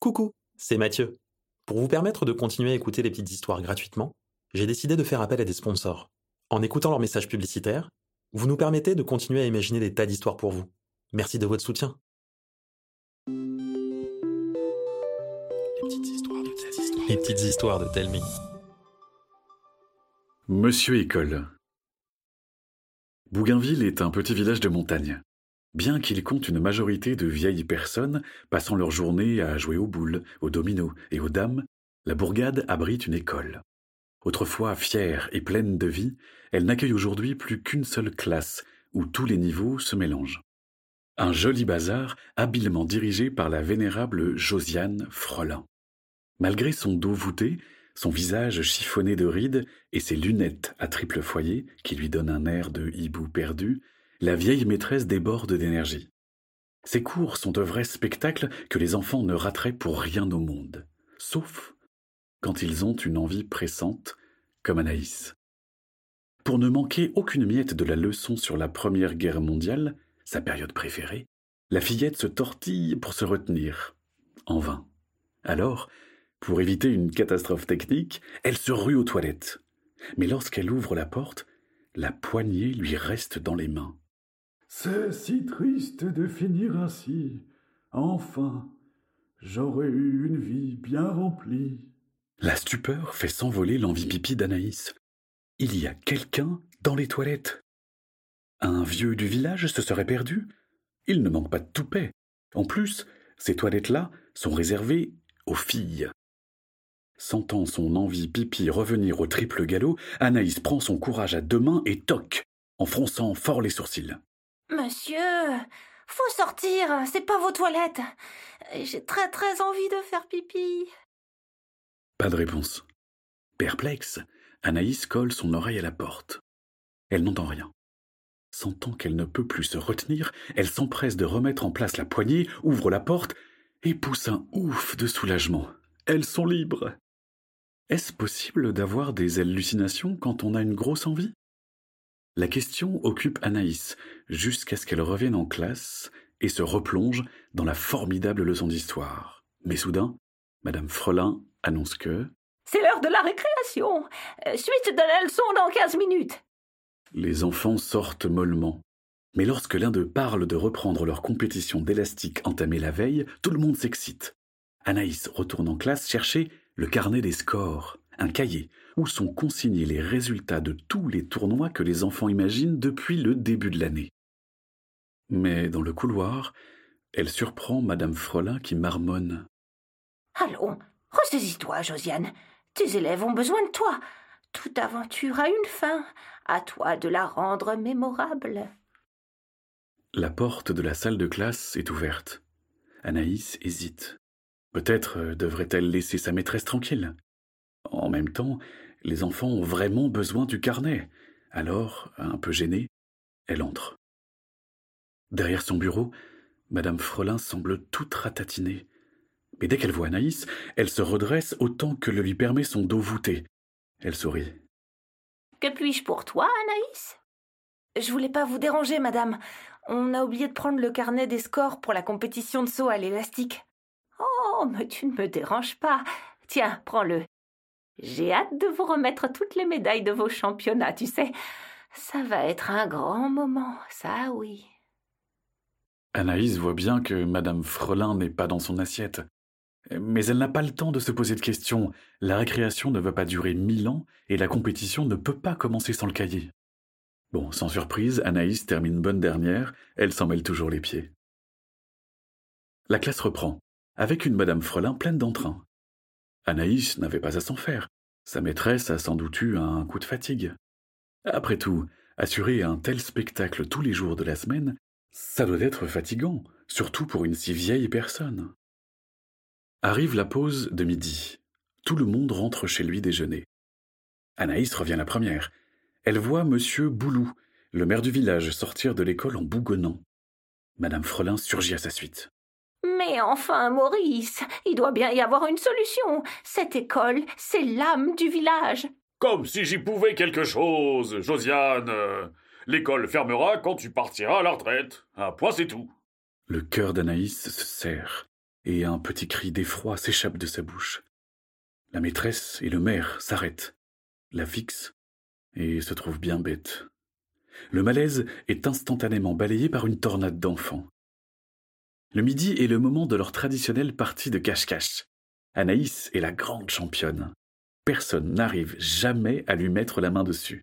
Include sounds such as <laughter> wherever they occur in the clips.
Coucou, c'est Mathieu. Pour vous permettre de continuer à écouter les petites histoires gratuitement, j'ai décidé de faire appel à des sponsors. En écoutant leurs messages publicitaires, vous nous permettez de continuer à imaginer des tas d'histoires pour vous. Merci de votre soutien. Les petites histoires de Telmi. Les petites histoires de Telmi. Monsieur École. Bougainville est un petit village de montagne. Bien qu'il compte une majorité de vieilles personnes passant leur journée à jouer aux boules, aux dominos et aux dames, la bourgade abrite une école. Autrefois fière et pleine de vie, elle n'accueille aujourd'hui plus qu'une seule classe, où tous les niveaux se mélangent. Un joli bazar habilement dirigé par la vénérable Josiane Frelin. Malgré son dos voûté, son visage chiffonné de rides et ses lunettes à triple foyer qui lui donnent un air de hibou perdu, la vieille maîtresse déborde d'énergie. Ses cours sont de vrais spectacles que les enfants ne rateraient pour rien au monde, sauf quand ils ont une envie pressante, comme Anaïs. Pour ne manquer aucune miette de la leçon sur la Première Guerre mondiale, sa période préférée, la fillette se tortille pour se retenir. En vain. Alors, pour éviter une catastrophe technique, elle se rue aux toilettes. Mais lorsqu'elle ouvre la porte, la poignée lui reste dans les mains. C'est si triste de finir ainsi. Enfin, j'aurais eu une vie bien remplie. La stupeur fait s'envoler l'envie pipi d'Anaïs. Il y a quelqu'un dans les toilettes. Un vieux du village se serait perdu. Il ne manque pas de toupet. En plus, ces toilettes-là sont réservées aux filles. Sentant son envie pipi revenir au triple galop, Anaïs prend son courage à deux mains et toque, en fronçant fort les sourcils. Monsieur, faut sortir, c'est pas vos toilettes. J'ai très très envie de faire pipi. Pas de réponse. Perplexe, Anaïs colle son oreille à la porte. Elle n'entend rien. Sentant qu'elle ne peut plus se retenir, elle s'empresse de remettre en place la poignée, ouvre la porte et pousse un ouf de soulagement. Elles sont libres. Est-ce possible d'avoir des hallucinations quand on a une grosse envie? La question occupe Anaïs jusqu'à ce qu'elle revienne en classe et se replonge dans la formidable leçon d'histoire. Mais soudain, Madame Frelin annonce que C'est l'heure de la récréation. Euh, Suite de la leçon dans quinze minutes. les enfants sortent mollement. Mais lorsque l'un d'eux parle de reprendre leur compétition d'élastique entamée la veille, tout le monde s'excite. Anaïs retourne en classe chercher le carnet des scores, un cahier où sont consignés les résultats de tous les tournois que les enfants imaginent depuis le début de l'année. Mais dans le couloir, elle surprend Madame Frelin qui marmonne. Allons, ressaisis-toi, Josiane. Tes élèves ont besoin de toi. Toute aventure a une fin. À toi de la rendre mémorable. La porte de la salle de classe est ouverte. Anaïs hésite. Peut-être devrait-elle laisser sa maîtresse tranquille. En même temps, les enfants ont vraiment besoin du carnet. Alors, un peu gênée, elle entre. Derrière son bureau, Madame Frelin semble toute ratatinée. Mais dès qu'elle voit Anaïs, elle se redresse autant que le lui permet son dos voûté. Elle sourit. Que puis-je pour toi, Anaïs? Je voulais pas vous déranger, madame. On a oublié de prendre le carnet des scores pour la compétition de saut à l'élastique. Oh, mais tu ne me déranges pas. Tiens, prends-le. J'ai hâte de vous remettre toutes les médailles de vos championnats, tu sais. Ça va être un grand moment, ça oui. Anaïs voit bien que Madame Frelin n'est pas dans son assiette. Mais elle n'a pas le temps de se poser de questions. La récréation ne va pas durer mille ans et la compétition ne peut pas commencer sans le cahier. Bon, sans surprise, Anaïs termine bonne dernière, elle s'en mêle toujours les pieds. La classe reprend, avec une Madame Frelin pleine d'entrain. Anaïs n'avait pas à s'en faire. Sa maîtresse a sans doute eu un coup de fatigue. Après tout, assurer un tel spectacle tous les jours de la semaine, ça doit être fatigant, surtout pour une si vieille personne. Arrive la pause de midi. Tout le monde rentre chez lui déjeuner. Anaïs revient la première. Elle voit Monsieur Boulou, le maire du village, sortir de l'école en bougonnant. Madame Frelin surgit à sa suite. Mais enfin, Maurice, il doit bien y avoir une solution. Cette école, c'est l'âme du village. Comme si j'y pouvais quelque chose, Josiane. L'école fermera quand tu partiras à la retraite. Un point, c'est tout. Le cœur d'Anaïs se serre, et un petit cri d'effroi s'échappe de sa bouche. La maîtresse et le maire s'arrêtent, la fixent et se trouvent bien bêtes. Le malaise est instantanément balayé par une tornade d'enfants. Le midi est le moment de leur traditionnelle partie de cache-cache. Anaïs est la grande championne. Personne n'arrive jamais à lui mettre la main dessus.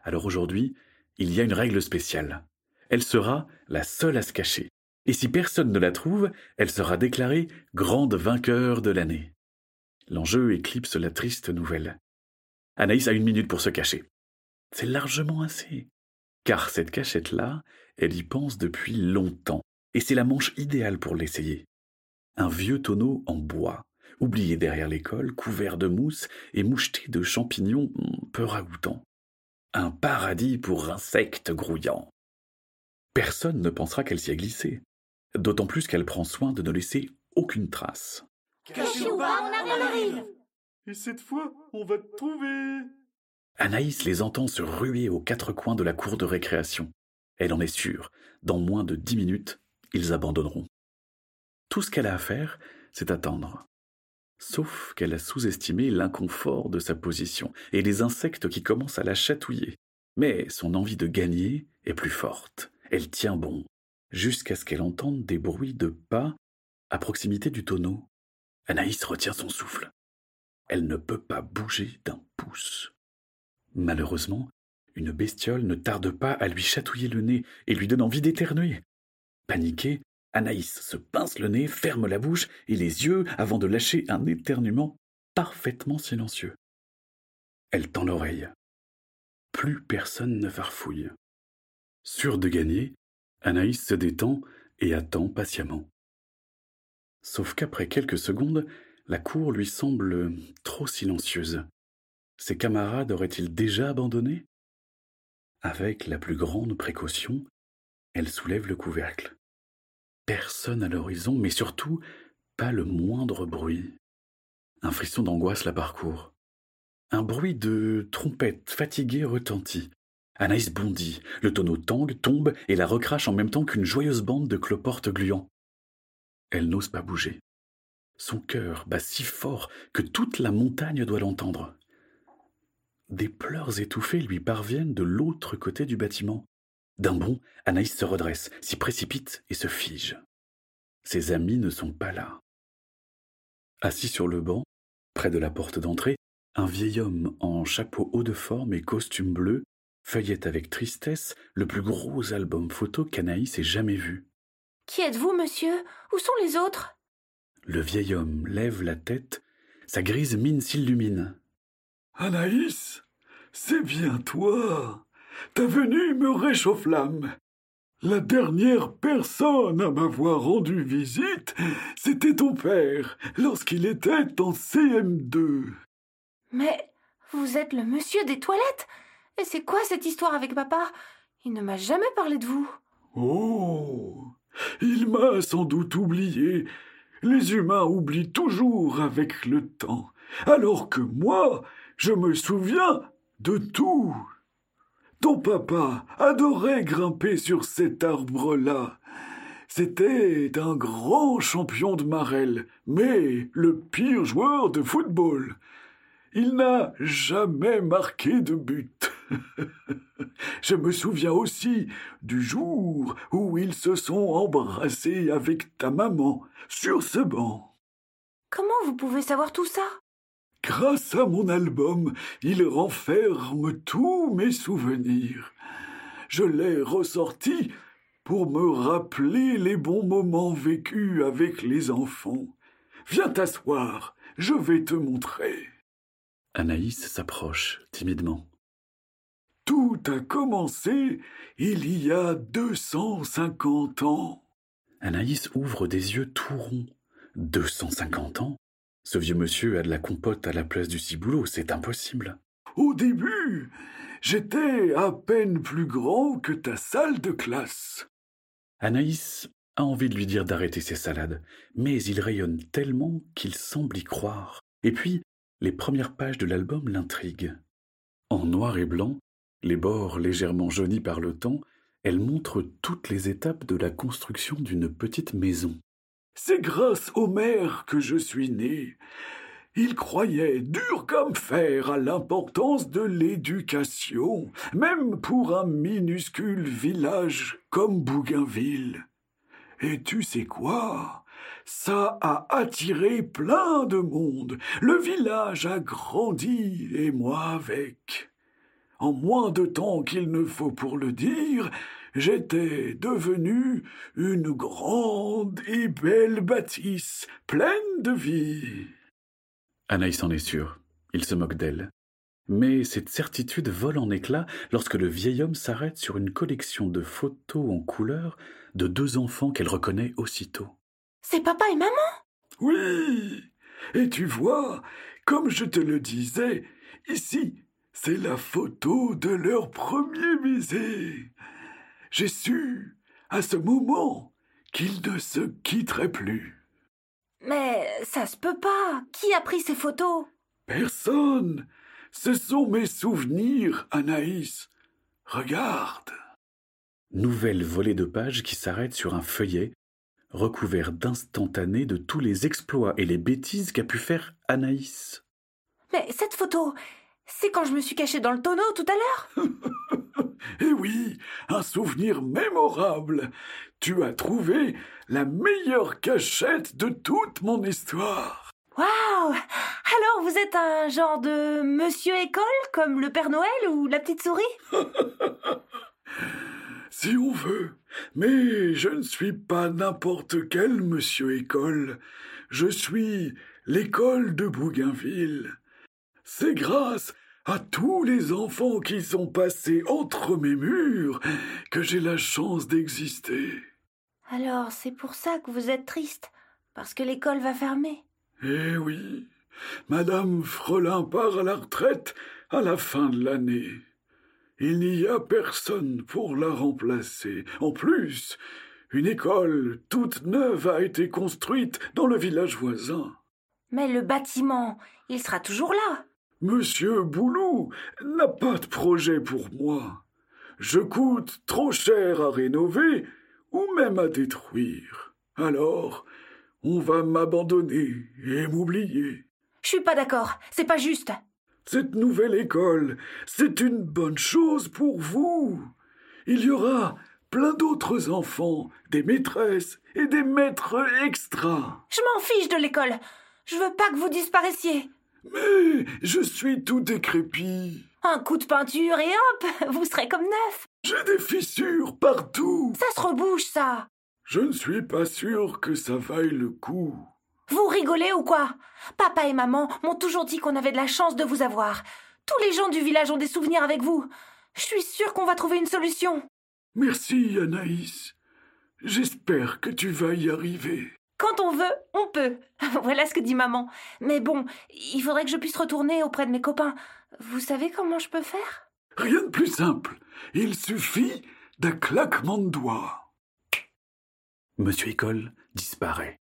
Alors aujourd'hui, il y a une règle spéciale. Elle sera la seule à se cacher. Et si personne ne la trouve, elle sera déclarée grande vainqueur de l'année. L'enjeu éclipse la triste nouvelle. Anaïs a une minute pour se cacher. C'est largement assez. Car cette cachette-là, elle y pense depuis longtemps, et c'est la manche idéale pour l'essayer. Un vieux tonneau en bois, oublié derrière l'école, couvert de mousse et moucheté de champignons peu ragoûtants. Un paradis pour insectes grouillants. Personne ne pensera qu'elle s'y est glissée, d'autant plus qu'elle prend soin de ne laisser aucune trace. Cachez-vous, on arrive Et cette fois, on va te trouver Anaïs les entend se ruer aux quatre coins de la cour de récréation. Elle en est sûre, dans moins de dix minutes, ils abandonneront. Tout ce qu'elle a à faire, c'est attendre. Sauf qu'elle a sous-estimé l'inconfort de sa position et les insectes qui commencent à la chatouiller. Mais son envie de gagner est plus forte. Elle tient bon, jusqu'à ce qu'elle entende des bruits de pas à proximité du tonneau. Anaïs retient son souffle. Elle ne peut pas bouger d'un pouce. Malheureusement, une bestiole ne tarde pas à lui chatouiller le nez et lui donne envie d'éternuer. Paniquée, Anaïs se pince le nez, ferme la bouche et les yeux avant de lâcher un éternuement parfaitement silencieux. Elle tend l'oreille. Plus personne ne farfouille. Sûre de gagner, Anaïs se détend et attend patiemment. Sauf qu'après quelques secondes, la cour lui semble trop silencieuse. Ses camarades auraient-ils déjà abandonné? Avec la plus grande précaution, elle soulève le couvercle. Personne à l'horizon, mais surtout pas le moindre bruit. Un frisson d'angoisse la parcourt. Un bruit de trompette fatiguée retentit. Anaïs bondit, le tonneau tangue, tombe et la recrache en même temps qu'une joyeuse bande de cloportes gluants. Elle n'ose pas bouger. Son cœur bat si fort que toute la montagne doit l'entendre. Des pleurs étouffés lui parviennent de l'autre côté du bâtiment. D'un bond, Anaïs se redresse, s'y précipite et se fige. Ses amis ne sont pas là. Assis sur le banc, près de la porte d'entrée, un vieil homme en chapeau haut de forme et costume bleu feuillette avec tristesse le plus gros album photo qu'Anaïs ait jamais vu. Qui êtes-vous, monsieur? Où sont les autres? Le vieil homme lève la tête, sa grise mine s'illumine. Anaïs, c'est bien toi. Ta venue me réchauffe l'âme. La dernière personne à m'avoir rendu visite, c'était ton père, lorsqu'il était en CM2. Mais vous êtes le monsieur des toilettes? Et c'est quoi cette histoire avec papa? Il ne m'a jamais parlé de vous. Oh Il m'a sans doute oublié. Les humains oublient toujours avec le temps, alors que moi, je me souviens de tout. Ton papa adorait grimper sur cet arbre-là. C'était un grand champion de marelle, mais le pire joueur de football. Il n'a jamais marqué de but. <laughs> Je me souviens aussi du jour où ils se sont embrassés avec ta maman sur ce banc. Comment vous pouvez savoir tout ça? Grâce à mon album, il renferme tous mes souvenirs. Je l'ai ressorti pour me rappeler les bons moments vécus avec les enfants. Viens t'asseoir, je vais te montrer. Anaïs s'approche timidement. Tout a commencé il y a deux cent cinquante ans. Anaïs ouvre des yeux tout ronds. Deux cent cinquante ans? Ce vieux monsieur a de la compote à la place du ciboulot, c'est impossible. Au début, j'étais à peine plus grand que ta salle de classe. Anaïs a envie de lui dire d'arrêter ses salades, mais il rayonne tellement qu'il semble y croire. Et puis, les premières pages de l'album l'intriguent. En noir et blanc, les bords légèrement jaunis par le temps, elle montre toutes les étapes de la construction d'une petite maison. C'est grâce au maire que je suis né. Il croyait dur comme fer à l'importance de l'éducation, même pour un minuscule village comme Bougainville. Et tu sais quoi? Ça a attiré plein de monde. Le village a grandi et moi avec. En moins de temps qu'il ne faut pour le dire, j'étais devenu une grande et belle bâtisse, pleine de vie. Anaïs en est sûre. Il se moque d'elle. Mais cette certitude vole en éclats lorsque le vieil homme s'arrête sur une collection de photos en couleur de deux enfants qu'elle reconnaît aussitôt. C'est papa et maman? Oui. Et tu vois, comme je te le disais, ici, c'est la photo de leur premier baiser. J'ai su, à ce moment, qu'ils ne se quitteraient plus. Mais ça se peut pas. Qui a pris ces photos? Personne. Ce sont mes souvenirs, Anaïs. Regarde. Nouvelle volée de pages qui s'arrête sur un feuillet recouvert d'instantanés de tous les exploits et les bêtises qu'a pu faire Anaïs. Mais cette photo, c'est quand je me suis cachée dans le tonneau tout à l'heure <laughs> Eh oui, un souvenir mémorable. Tu as trouvé la meilleure cachette de toute mon histoire. Waouh Alors vous êtes un genre de monsieur école comme le Père Noël ou la petite souris? <laughs> Si on veut. Mais je ne suis pas n'importe quel monsieur école. Je suis l'école de Bougainville. C'est grâce à tous les enfants qui sont passés entre mes murs que j'ai la chance d'exister. Alors c'est pour ça que vous êtes triste, parce que l'école va fermer. Eh oui, Madame Frelin part à la retraite à la fin de l'année. Il n'y a personne pour la remplacer. En plus, une école toute neuve a été construite dans le village voisin. Mais le bâtiment, il sera toujours là. Monsieur Boulou n'a pas de projet pour moi. Je coûte trop cher à rénover ou même à détruire. Alors, on va m'abandonner et m'oublier. Je suis pas d'accord, c'est pas juste. Cette nouvelle école, c'est une bonne chose pour vous. Il y aura plein d'autres enfants, des maîtresses et des maîtres extras. Je m'en fiche de l'école. Je veux pas que vous disparaissiez. Mais je suis tout décrépit. Un coup de peinture et hop, vous serez comme neuf. J'ai des fissures partout. Ça se rebouche, ça. Je ne suis pas sûr que ça vaille le coup. Vous rigolez ou quoi? Papa et maman m'ont toujours dit qu'on avait de la chance de vous avoir. Tous les gens du village ont des souvenirs avec vous. Je suis sûre qu'on va trouver une solution. Merci, Anaïs. J'espère que tu vas y arriver. Quand on veut, on peut. <laughs> voilà ce que dit maman. Mais bon, il faudrait que je puisse retourner auprès de mes copains. Vous savez comment je peux faire? Rien de plus simple. Il suffit d'un claquement de doigts. Monsieur École disparaît.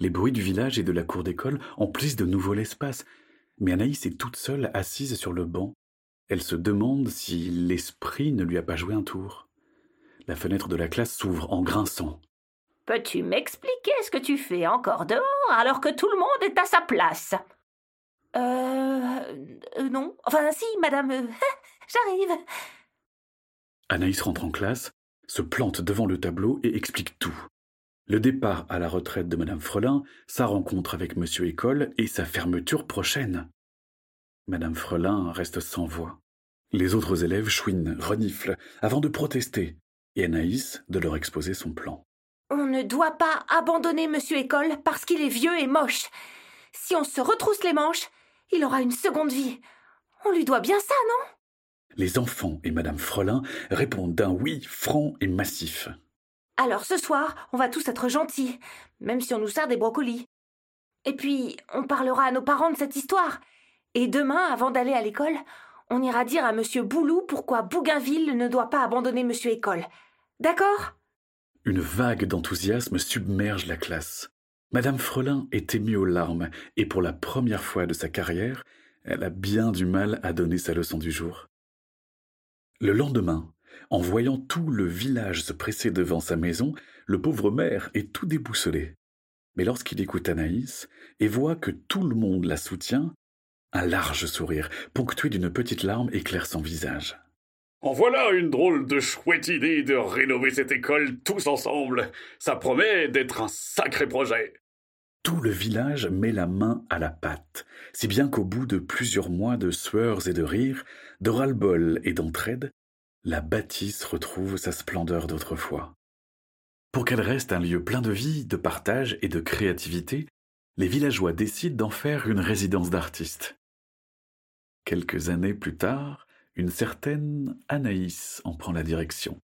Les bruits du village et de la cour d'école emplissent de nouveau l'espace, mais Anaïs est toute seule assise sur le banc. Elle se demande si l'esprit ne lui a pas joué un tour. La fenêtre de la classe s'ouvre en grinçant. Peux-tu m'expliquer ce que tu fais encore dehors alors que tout le monde est à sa place? Euh. euh, non. Enfin, si, madame. <laughs> J'arrive. Anaïs rentre en classe, se plante devant le tableau et explique tout. Le départ à la retraite de Madame Frelin, sa rencontre avec Monsieur École et sa fermeture prochaine. Madame Frelin reste sans voix. Les autres élèves chouinent, reniflent, avant de protester, et Anaïs de leur exposer son plan. On ne doit pas abandonner Monsieur École parce qu'il est vieux et moche. Si on se retrousse les manches, il aura une seconde vie. On lui doit bien ça, non? Les enfants et Madame Frelin répondent d'un oui franc et massif. Alors ce soir, on va tous être gentils, même si on nous sert des brocolis. Et puis, on parlera à nos parents de cette histoire. Et demain, avant d'aller à l'école, on ira dire à Monsieur Boulou pourquoi Bougainville ne doit pas abandonner Monsieur École. D'accord? Une vague d'enthousiasme submerge la classe. Madame Frelin est émue aux larmes, et pour la première fois de sa carrière, elle a bien du mal à donner sa leçon du jour. Le lendemain, en voyant tout le village se presser devant sa maison, le pauvre maire est tout déboussolé. Mais lorsqu'il écoute Anaïs et voit que tout le monde la soutient, un large sourire, ponctué d'une petite larme, éclaire son visage. En voilà une drôle de chouette idée de rénover cette école tous ensemble. Ça promet d'être un sacré projet. Tout le village met la main à la pâte, si bien qu'au bout de plusieurs mois de sueurs et de rires, de ras-le-bol et d'entraide, la bâtisse retrouve sa splendeur d'autrefois. Pour qu'elle reste un lieu plein de vie, de partage et de créativité, les villageois décident d'en faire une résidence d'artistes. Quelques années plus tard, une certaine Anaïs en prend la direction.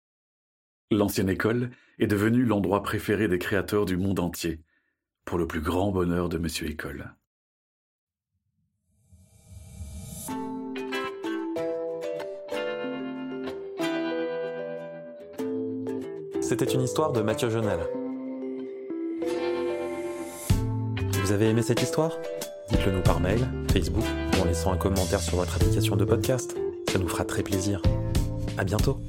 L'ancienne école est devenue l'endroit préféré des créateurs du monde entier, pour le plus grand bonheur de Monsieur École. C'était une histoire de Mathieu Jonel. Vous avez aimé cette histoire? Dites-le nous par mail, Facebook ou en laissant un commentaire sur votre application de podcast. Ça nous fera très plaisir. À bientôt